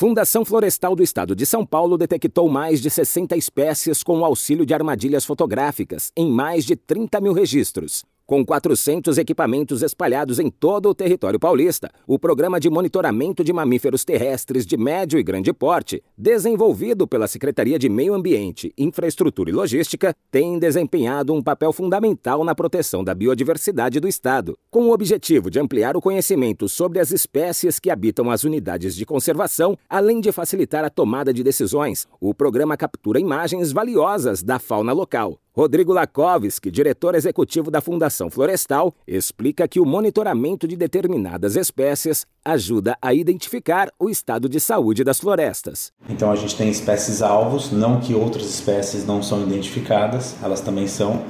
Fundação Florestal do Estado de São Paulo detectou mais de 60 espécies com o auxílio de armadilhas fotográficas em mais de 30 mil registros. Com 400 equipamentos espalhados em todo o território paulista, o programa de monitoramento de mamíferos terrestres de médio e grande porte, desenvolvido pela Secretaria de Meio Ambiente, Infraestrutura e Logística, tem desempenhado um papel fundamental na proteção da biodiversidade do Estado, com o objetivo de ampliar o conhecimento sobre as espécies que habitam as unidades de conservação, além de facilitar a tomada de decisões. O programa captura imagens valiosas da fauna local. Rodrigo Lakovski, diretor executivo da Fundação Florestal, explica que o monitoramento de determinadas espécies ajuda a identificar o estado de saúde das florestas. Então a gente tem espécies alvos, não que outras espécies não são identificadas, elas também são,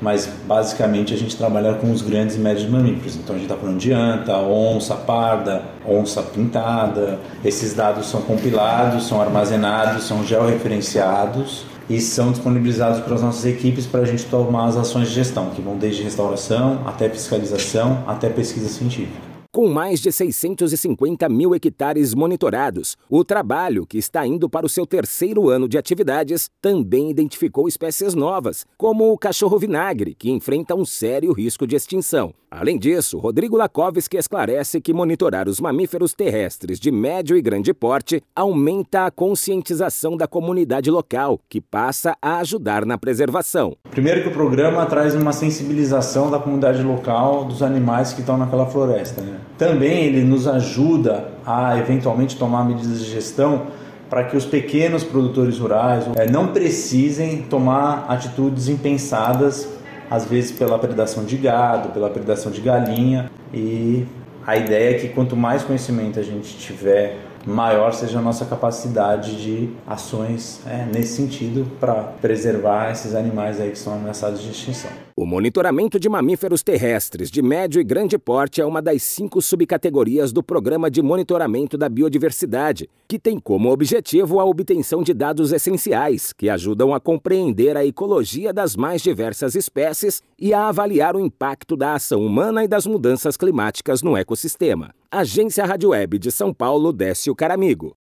mas basicamente a gente trabalha com os grandes e médios mamíferos. Então a gente está falando de anta, onça parda, onça pintada. Esses dados são compilados, são armazenados, são georreferenciados e são disponibilizados para as nossas equipes para a gente tomar as ações de gestão, que vão desde restauração até fiscalização, até pesquisa científica. Com mais de 650 mil hectares monitorados, o trabalho, que está indo para o seu terceiro ano de atividades, também identificou espécies novas, como o cachorro-vinagre, que enfrenta um sério risco de extinção. Além disso, Rodrigo Lakovski esclarece que monitorar os mamíferos terrestres de médio e grande porte aumenta a conscientização da comunidade local, que passa a ajudar na preservação. Primeiro que o programa traz uma sensibilização da comunidade local dos animais que estão naquela floresta. Né? Também ele nos ajuda a eventualmente tomar medidas de gestão para que os pequenos produtores rurais é, não precisem tomar atitudes impensadas, às vezes pela predação de gado, pela predação de galinha. E a ideia é que quanto mais conhecimento a gente tiver maior seja a nossa capacidade de ações é, nesse sentido para preservar esses animais aí que são ameaçados de extinção. O monitoramento de mamíferos terrestres de médio e grande porte é uma das cinco subcategorias do Programa de Monitoramento da Biodiversidade, que tem como objetivo a obtenção de dados essenciais que ajudam a compreender a ecologia das mais diversas espécies e a avaliar o impacto da ação humana e das mudanças climáticas no ecossistema. Agência Rádio Web de São Paulo, Décio Caramigo.